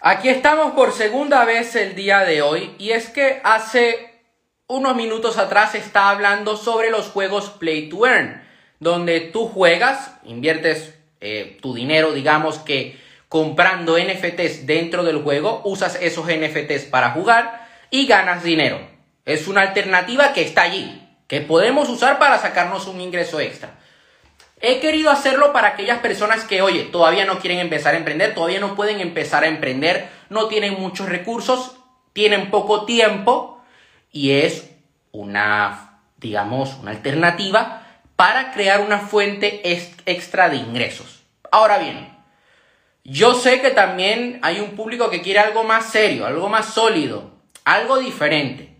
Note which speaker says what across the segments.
Speaker 1: Aquí estamos por segunda vez el día de hoy y es que hace unos minutos atrás estaba hablando sobre los juegos Play to Earn, donde tú juegas, inviertes eh, tu dinero, digamos que comprando NFTs dentro del juego, usas esos NFTs para jugar y ganas dinero. Es una alternativa que está allí, que podemos usar para sacarnos un ingreso extra. He querido hacerlo para aquellas personas que, oye, todavía no quieren empezar a emprender, todavía no pueden empezar a emprender, no tienen muchos recursos, tienen poco tiempo y es una, digamos, una alternativa para crear una fuente extra de ingresos. Ahora bien, yo sé que también hay un público que quiere algo más serio, algo más sólido, algo diferente.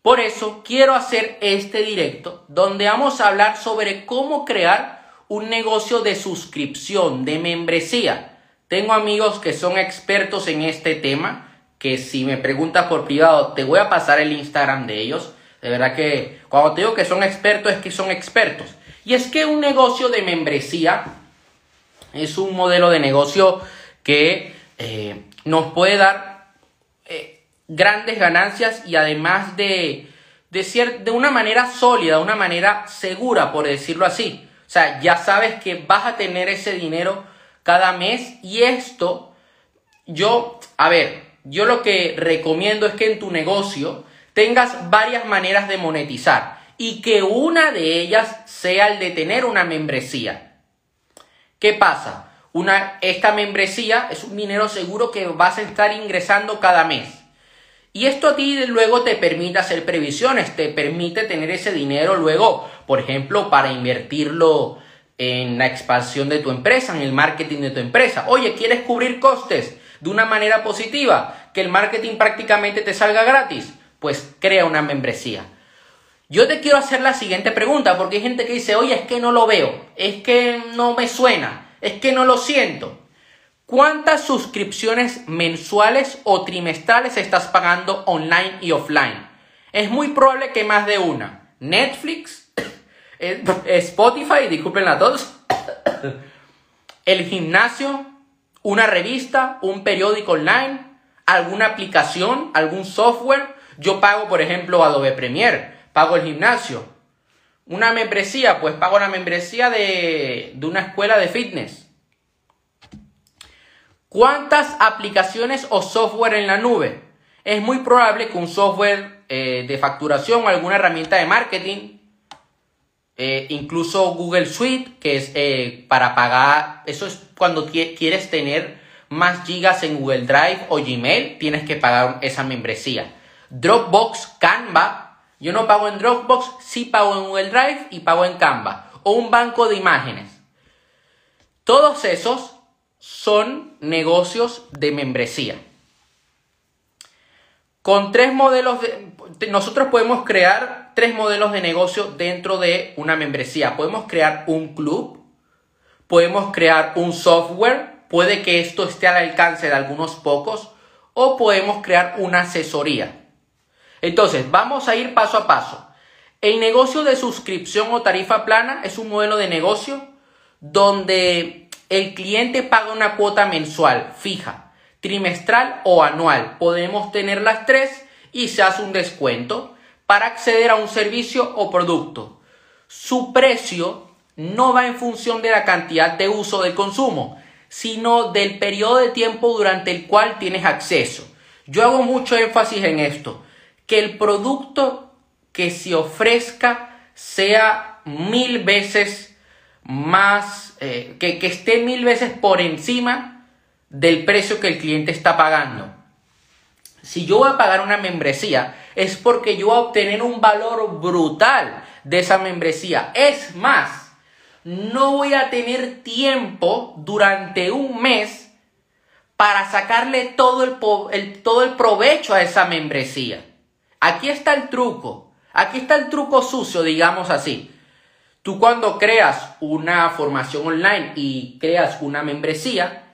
Speaker 1: Por eso quiero hacer este directo donde vamos a hablar sobre cómo crear un negocio de suscripción, de membresía. Tengo amigos que son expertos en este tema, que si me preguntas por privado, te voy a pasar el Instagram de ellos. De verdad que cuando te digo que son expertos, es que son expertos. Y es que un negocio de membresía es un modelo de negocio que eh, nos puede dar eh, grandes ganancias y además de, de, de una manera sólida, una manera segura, por decirlo así. O sea, ya sabes que vas a tener ese dinero cada mes y esto, yo, a ver, yo lo que recomiendo es que en tu negocio tengas varias maneras de monetizar y que una de ellas sea el de tener una membresía. ¿Qué pasa? Una, esta membresía es un dinero seguro que vas a estar ingresando cada mes. Y esto a ti luego te permite hacer previsiones, te permite tener ese dinero luego, por ejemplo, para invertirlo en la expansión de tu empresa, en el marketing de tu empresa. Oye, ¿quieres cubrir costes de una manera positiva? Que el marketing prácticamente te salga gratis. Pues crea una membresía. Yo te quiero hacer la siguiente pregunta, porque hay gente que dice, oye, es que no lo veo, es que no me suena, es que no lo siento. ¿Cuántas suscripciones mensuales o trimestrales estás pagando online y offline? Es muy probable que más de una. Netflix, eh, Spotify, disculpen todos, el gimnasio, una revista, un periódico online, alguna aplicación, algún software. Yo pago, por ejemplo, Adobe Premiere, pago el gimnasio. Una membresía, pues pago la membresía de, de una escuela de fitness ¿Cuántas aplicaciones o software en la nube? Es muy probable que un software eh, de facturación o alguna herramienta de marketing, eh, incluso Google Suite, que es eh, para pagar, eso es cuando quieres tener más gigas en Google Drive o Gmail, tienes que pagar esa membresía. Dropbox, Canva, yo no pago en Dropbox, sí pago en Google Drive y pago en Canva. O un banco de imágenes. Todos esos son negocios de membresía. Con tres modelos de... Nosotros podemos crear tres modelos de negocio dentro de una membresía. Podemos crear un club, podemos crear un software, puede que esto esté al alcance de algunos pocos, o podemos crear una asesoría. Entonces, vamos a ir paso a paso. El negocio de suscripción o tarifa plana es un modelo de negocio donde el cliente paga una cuota mensual fija, trimestral o anual. Podemos tener las tres y se hace un descuento para acceder a un servicio o producto. Su precio no va en función de la cantidad de uso del consumo, sino del periodo de tiempo durante el cual tienes acceso. Yo hago mucho énfasis en esto, que el producto que se ofrezca sea mil veces más, eh, que, que esté mil veces por encima del precio que el cliente está pagando. Si yo voy a pagar una membresía, es porque yo voy a obtener un valor brutal de esa membresía. Es más, no voy a tener tiempo durante un mes para sacarle todo el, todo el provecho a esa membresía. Aquí está el truco. Aquí está el truco sucio, digamos así. Tú cuando creas una formación online y creas una membresía,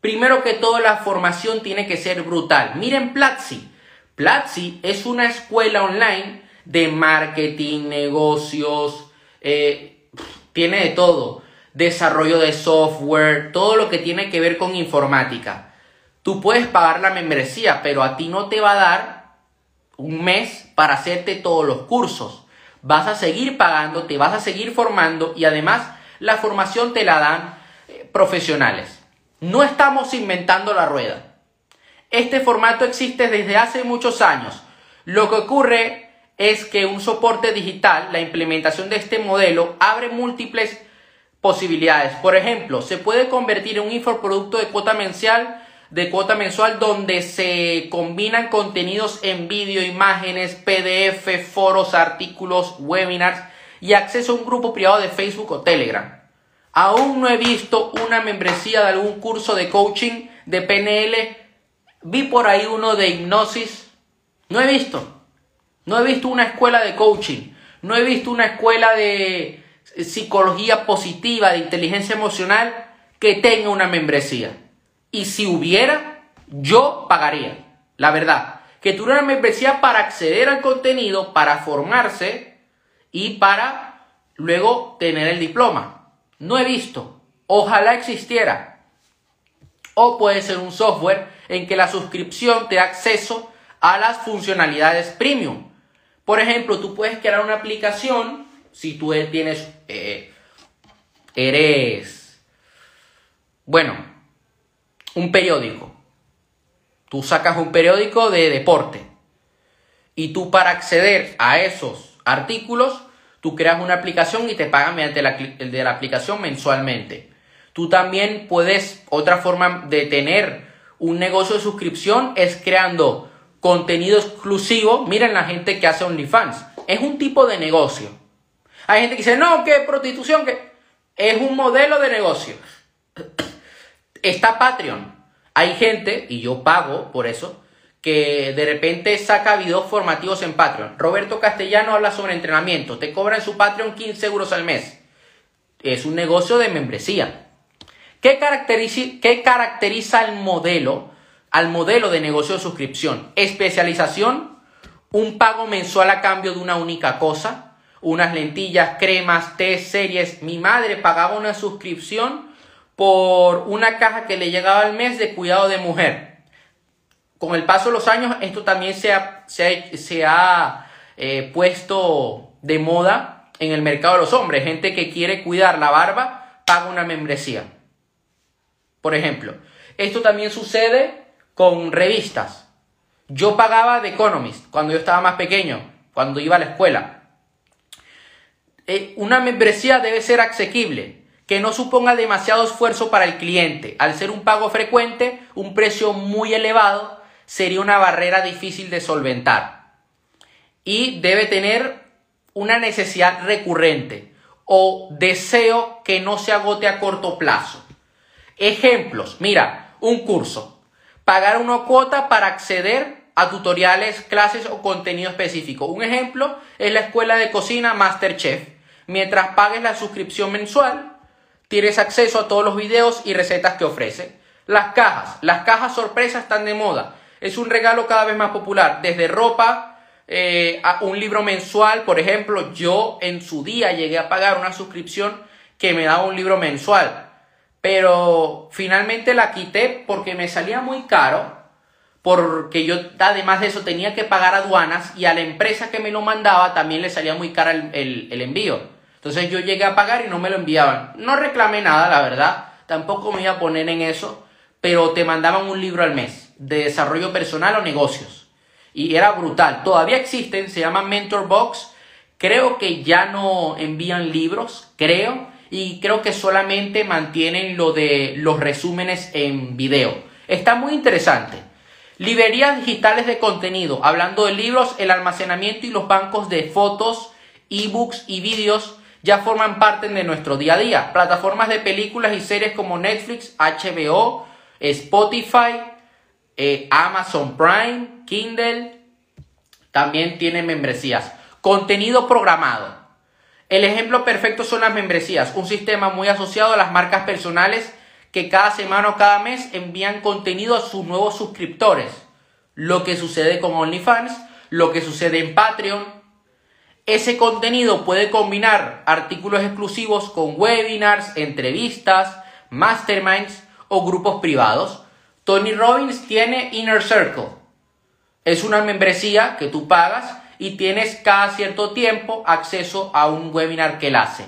Speaker 1: primero que todo la formación tiene que ser brutal. Miren Platzi. Platzi es una escuela online de marketing, negocios, eh, tiene de todo. Desarrollo de software, todo lo que tiene que ver con informática. tú puedes pagar la membresía, pero a ti no te va a dar un mes para hacerte todos los cursos. Vas a seguir pagando, te vas a seguir formando y además la formación te la dan eh, profesionales. No estamos inventando la rueda. Este formato existe desde hace muchos años. Lo que ocurre es que un soporte digital, la implementación de este modelo, abre múltiples posibilidades. Por ejemplo, se puede convertir en un infoproducto de cuota mensual, de cuota mensual donde se combinan contenidos en vídeo, imágenes, PDF, foros, artículos, webinars y acceso a un grupo privado de Facebook o Telegram. Aún no he visto una membresía de algún curso de coaching de PNL. Vi por ahí uno de hipnosis. No he visto. No he visto una escuela de coaching. No he visto una escuela de psicología positiva, de inteligencia emocional que tenga una membresía. Y si hubiera, yo pagaría. La verdad. Que tuviera una membresía para acceder al contenido, para formarse y para luego tener el diploma. No he visto. Ojalá existiera. O puede ser un software en que la suscripción te da acceso a las funcionalidades premium. Por ejemplo, tú puedes crear una aplicación si tú tienes, eh, eres, bueno, un periódico. Tú sacas un periódico de deporte y tú para acceder a esos artículos Tú creas una aplicación y te pagan mediante la, de la aplicación mensualmente. Tú también puedes, otra forma de tener un negocio de suscripción es creando contenido exclusivo. Miren la gente que hace OnlyFans. Es un tipo de negocio. Hay gente que dice, no, que prostitución, que es un modelo de negocio. Está Patreon. Hay gente, y yo pago por eso, que de repente saca videos formativos en Patreon. Roberto Castellano habla sobre entrenamiento. Te cobra en su Patreon 15 euros al mes. Es un negocio de membresía. ¿Qué caracteriza, qué caracteriza el modelo, al modelo de negocio de suscripción? Especialización, un pago mensual a cambio de una única cosa, unas lentillas, cremas, té, series. Mi madre pagaba una suscripción por una caja que le llegaba al mes de cuidado de mujer con el paso de los años esto también se ha, eh, puesto de moda en el mercado de los hombres. Gente que quiere cuidar la barba paga una membresía. Por ejemplo, esto también sucede con revistas. Yo pagaba The Economist cuando yo estaba más pequeño, cuando iba a la escuela. Eh, una membresía debe ser asequible, que no suponga demasiado esfuerzo para el cliente. Al ser un pago frecuente, un precio muy elevado, sería una barrera difícil de solventar. Y debe tener una necesidad recurrente o deseo que no se agote a corto plazo. Ejemplos, mira, un curso. Pagar una cuota para acceder a tutoriales, clases o contenido específico. Un ejemplo es la escuela de cocina Masterchef. Mientras pagues la suscripción mensual, tienes acceso a todos los videos y recetas que ofrece. Las cajas. Las cajas sorpresas están de moda. Es un regalo cada vez más popular, desde ropa eh, a un libro mensual. Por ejemplo, yo en su día llegué a pagar una suscripción que me daba un libro mensual, pero finalmente la quité porque me salía muy caro, porque yo además de eso tenía que pagar aduanas y a la empresa que me lo mandaba también le salía muy cara el, el envío. Entonces yo llegué a pagar y no me lo enviaban. No reclamé nada, la verdad. Tampoco me iba a poner en eso, pero te mandaban un libro al mes de desarrollo personal o negocios. Y era brutal. Todavía existen, se llaman Mentor Box. Creo que ya no envían libros, creo. Y creo que solamente mantienen lo de los resúmenes en video. Está muy interesante. Librerías digitales de contenido. Hablando de libros, el almacenamiento y los bancos de fotos, ebooks y vídeos ya forman parte de nuestro día a día. Plataformas de películas y series como Netflix, HBO, Spotify, eh, Amazon Prime, Kindle, también tiene membresías. Contenido programado. El ejemplo perfecto son las membresías, un sistema muy asociado a las marcas personales que cada semana o cada mes envían contenido a sus nuevos suscriptores. Lo que sucede con OnlyFans, lo que sucede en Patreon. Ese contenido puede combinar artículos exclusivos con webinars, entrevistas, masterminds o grupos privados Tony Robbins tiene Inner Circle. Es una membresía que tú pagas y tienes cada cierto tiempo acceso a un webinar que él hace.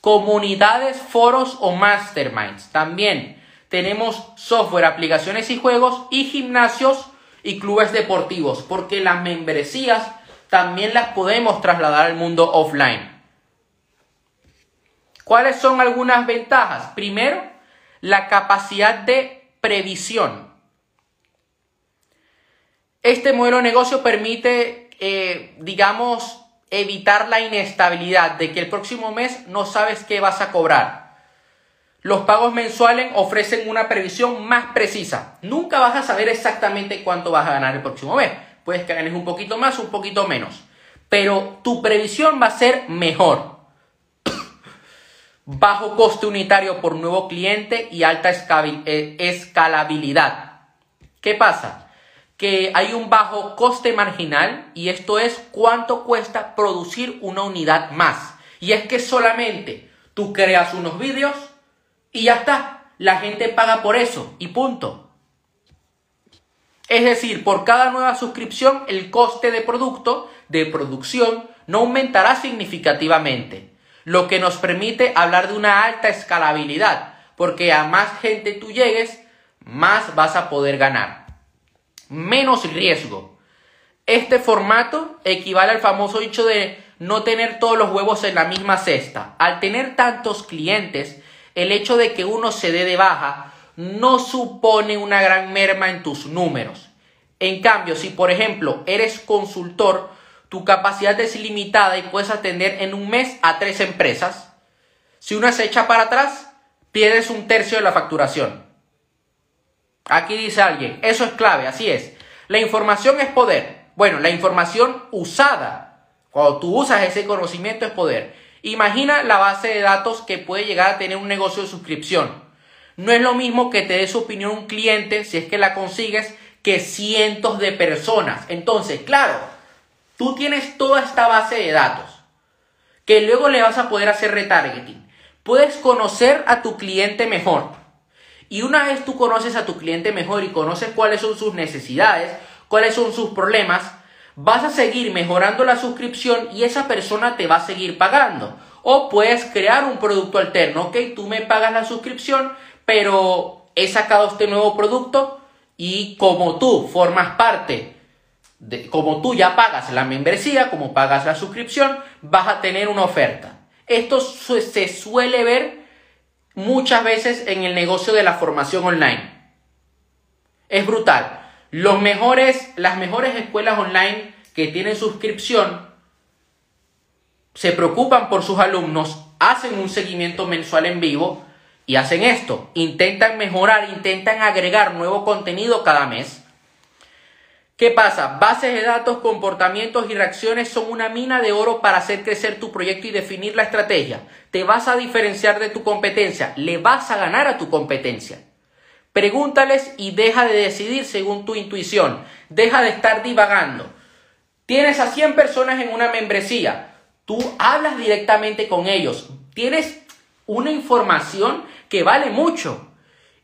Speaker 1: Comunidades, foros o masterminds. También tenemos software, aplicaciones y juegos y gimnasios y clubes deportivos, porque las membresías también las podemos trasladar al mundo offline. ¿Cuáles son algunas ventajas? Primero, la capacidad de previsión. Este modelo de negocio permite, eh, digamos, evitar la inestabilidad de que el próximo mes no sabes qué vas a cobrar. Los pagos mensuales ofrecen una previsión más precisa. Nunca vas a saber exactamente cuánto vas a ganar el próximo mes. Puedes que ganes un poquito más, un poquito menos. Pero tu previsión va a ser mejor. Bajo coste unitario por nuevo cliente y alta eh, escalabilidad. ¿Qué pasa? Que hay un bajo coste marginal y esto es cuánto cuesta producir una unidad más. Y es que solamente tú creas unos vídeos y ya está. La gente paga por eso y punto. Es decir, por cada nueva suscripción el coste de producto, de producción, no aumentará significativamente, lo que nos permite hablar de una alta escalabilidad, porque a más gente tú llegues, más vas a poder ganar. Menos riesgo. Este formato equivale al famoso dicho de no tener todos los huevos en la misma cesta. Al tener tantos clientes, el hecho de que uno se dé de baja no supone una gran merma en tus números. En cambio, si por ejemplo eres consultor, tu capacidad es ilimitada y puedes atender en un mes a tres empresas. Si una se echa para atrás, pierdes un tercio de la facturación. Aquí dice alguien, eso es clave, así es. La información es poder. Bueno, la información usada, cuando tú usas ese conocimiento es poder. Imagina la base de datos que puede llegar a tener un negocio de suscripción. No es lo mismo que te dé su opinión un cliente, si es que la consigues, que cientos de personas. Entonces, claro, tú tienes toda esta base de datos que luego le vas a poder hacer retargeting. Puedes conocer a tu cliente mejor. Y una vez tú conoces a tu cliente mejor y conoces cuáles son sus necesidades, cuáles son sus problemas, vas a seguir mejorando la suscripción y esa persona te va a seguir pagando. O puedes crear un producto alterno, ok, tú me pagas la suscripción, pero he sacado este nuevo producto y como tú formas parte, de, como tú ya pagas la membresía, como pagas la suscripción, vas a tener una oferta. Esto se suele ver muchas veces en el negocio de la formación online. Es brutal. Los mejores, las mejores escuelas online que tienen suscripción se preocupan por sus alumnos, hacen un seguimiento mensual en vivo y hacen esto, intentan mejorar, intentan agregar nuevo contenido cada mes. ¿Qué pasa? Bases de datos, comportamientos y reacciones son una mina de oro para hacer crecer tu proyecto y definir la estrategia. Te vas a diferenciar de tu competencia, le vas a ganar a tu competencia. Pregúntales y deja de decidir según tu intuición, deja de estar divagando. Tienes a 100 personas en una membresía, tú hablas directamente con ellos, tienes una información que vale mucho.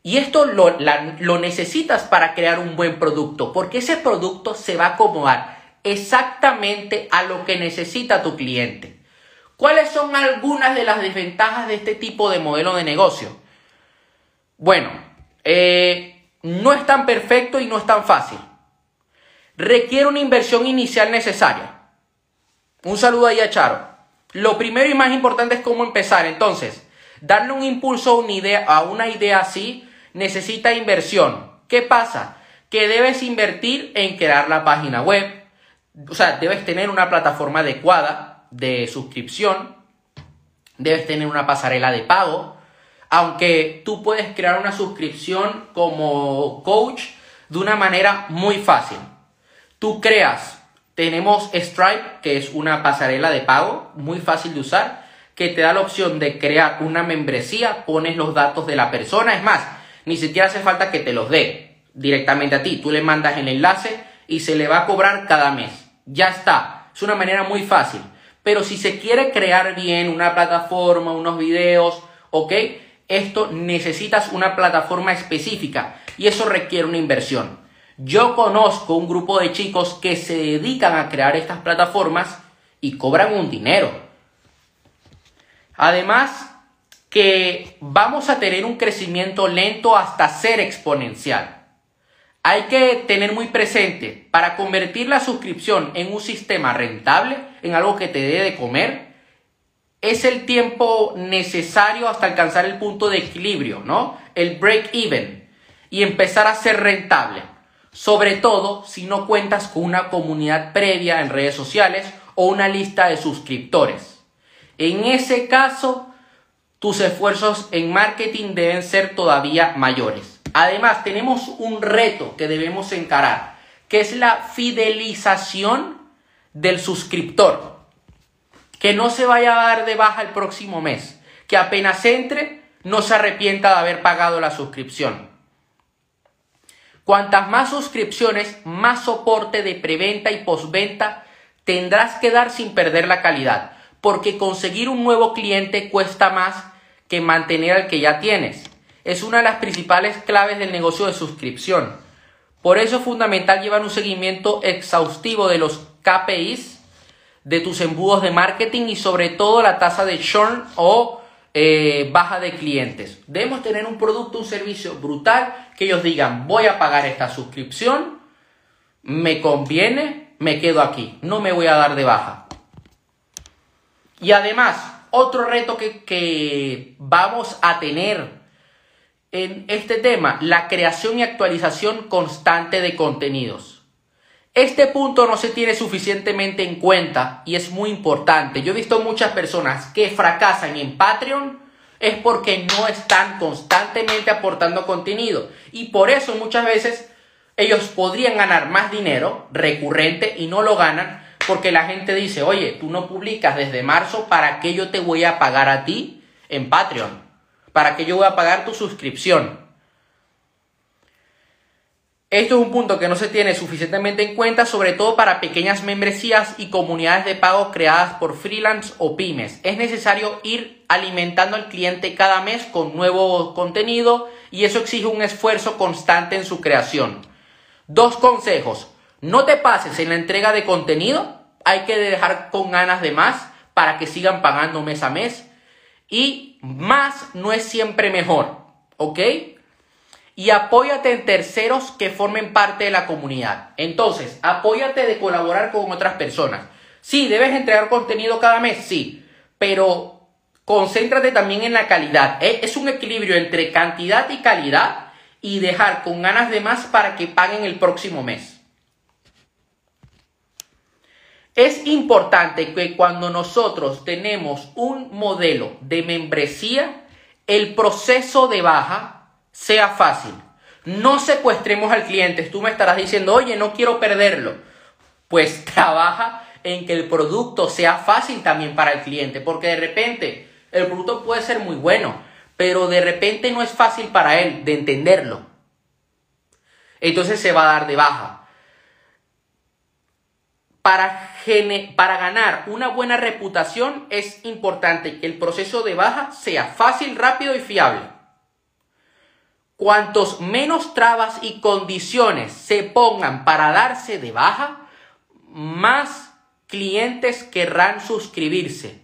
Speaker 1: Y esto lo, lo, necesitas para crear un buen producto, porque ese producto se va a acomodar exactamente a lo que necesita tu cliente. ¿Cuáles son algunas de las desventajas de este tipo de modelo de negocio? Bueno, eh, no es tan perfecto y no es tan fácil. Requiere una inversión inicial necesaria. Un saludo ahí a Charo. Lo primero y más importante es cómo empezar. Entonces, Darle un impulso a una idea, a una idea así necesita inversión. ¿Qué pasa? Que debes invertir en crear la página web. O sea, debes tener una plataforma adecuada de suscripción. Debes tener una pasarela de pago. Aunque tú puedes crear una suscripción como coach de una manera muy fácil. Tú creas, tenemos Stripe, que es una pasarela de pago muy fácil de usar que te da la opción de crear una membresía, pones los datos de la persona, es más, ni siquiera hace falta que te los dé directamente a ti, tú le mandas el enlace y se le va a cobrar cada mes. Ya está, es una manera muy fácil. Pero si se quiere crear bien una plataforma, unos videos, ¿ok? Esto necesitas una plataforma específica. y eso requiere una inversión. Yo conozco un grupo de chicos que se dedican a crear estas plataformas y cobran un dinero. Además, que vamos a tener un crecimiento lento hasta ser exponencial. Hay que tener muy presente, para convertir la suscripción en un sistema rentable, en algo que te dé de comer, es el tiempo necesario hasta alcanzar el punto de equilibrio, ¿no? El break even y empezar a ser rentable. Sobre todo si no cuentas con una comunidad previa en redes sociales o una lista de suscriptores. En ese caso, tus esfuerzos en marketing deben ser todavía mayores. Además, tenemos un reto que debemos encarar, que es la fidelización del suscriptor. Que no se vaya a dar de baja el próximo mes, que apenas entre no se arrepienta de haber pagado la suscripción. Cuantas más suscripciones, más soporte de preventa y postventa tendrás que dar sin perder la calidad, porque conseguir un nuevo cliente cuesta más que mantener al que ya tienes. Es una de las principales claves del negocio de suscripción. Por eso es fundamental llevar un seguimiento exhaustivo de los KPIs de tus embudos de marketing y sobre todo la tasa de churn o eh, baja de clientes. Debemos tener un producto, un servicio brutal que ellos digan voy a pagar esta suscripción, me conviene, me quedo aquí, no me voy a dar de baja. Y además, otro reto que, que vamos a tener en este tema, la creación y actualización constante de contenidos. Este punto no se tiene suficientemente en cuenta y es muy importante. Yo he visto muchas personas que fracasan en Patreon es porque no están constantemente aportando contenido y por eso muchas veces ellos podrían ganar más dinero recurrente y no lo ganan porque la gente dice, oye, tú no publicas desde marzo, ¿para qué yo te voy a pagar a ti en Patreon? ¿Para qué yo voy a pagar tu suscripción? Esto es un punto que no se tiene suficientemente en cuenta, sobre todo para pequeñas membresías y comunidades de pago creadas por freelance o pymes. Es necesario ir alimentando al cliente cada mes con nuevo contenido y eso exige un esfuerzo constante en su creación. Dos consejos. No te pases en la entrega de contenido. Hay que dejar con ganas de más para que sigan pagando mes a mes. Y más no es siempre mejor. ¿Ok? Y apóyate en terceros que formen parte de la comunidad. Entonces, apóyate de colaborar con otras personas. Sí, debes entregar contenido cada mes, sí. Pero concéntrate también en la calidad. ¿eh? Es un equilibrio entre cantidad y calidad y dejar con ganas de más para que paguen el próximo mes. Es importante que cuando nosotros tenemos un modelo de membresía, el proceso de baja sea fácil. No secuestremos al cliente. Tú me estarás diciendo, oye, no quiero perderlo. Pues trabaja en que el producto sea fácil también para el cliente, porque de repente el producto puede ser muy bueno, pero de repente no es fácil para él de entenderlo. Entonces se va a dar de baja. Para, ganar una buena reputación es importante que el proceso de baja sea fácil, rápido y fiable. Cuantos menos trabas y condiciones se pongan para darse de baja, más clientes querrán suscribirse.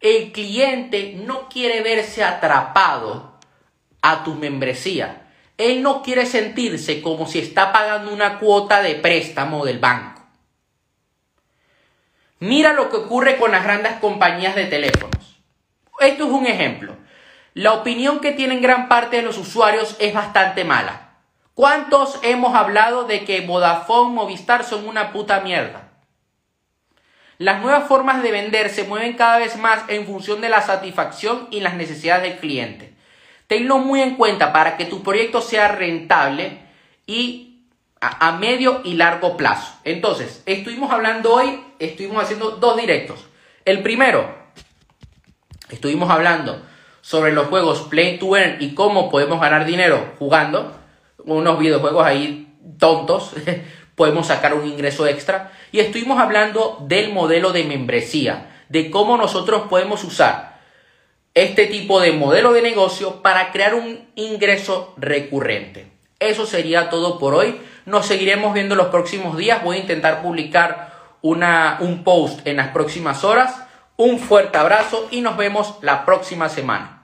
Speaker 1: El cliente no quiere verse atrapado a tu membresía. Él no quiere sentirse como si está pagando una cuota de préstamo del banco. Mira lo que ocurre con las grandes compañías de teléfonos. Esto es un ejemplo. La opinión que tienen gran parte de los usuarios es bastante mala. ¿Cuántos hemos hablado de que Vodafone, Movistar son una puta mierda? Las nuevas formas de vender se mueven cada vez más en función de la satisfacción y las necesidades del cliente. Tenlo muy en cuenta para que tu proyecto sea rentable y a, medio y largo plazo. Entonces, estuvimos hablando hoy, estuvimos haciendo dos directos. El primero, estuvimos hablando sobre los juegos Play to Earn y cómo podemos ganar dinero jugando unos videojuegos ahí tontos, podemos sacar un ingreso extra. Y estuvimos hablando del modelo de membresía, de cómo nosotros podemos usar este tipo de modelo de negocio para crear un ingreso recurrente. Eso sería todo por hoy. Nos seguiremos viendo los próximos días. Voy a intentar publicar una, un post en las próximas horas. Un fuerte abrazo y nos vemos la próxima semana.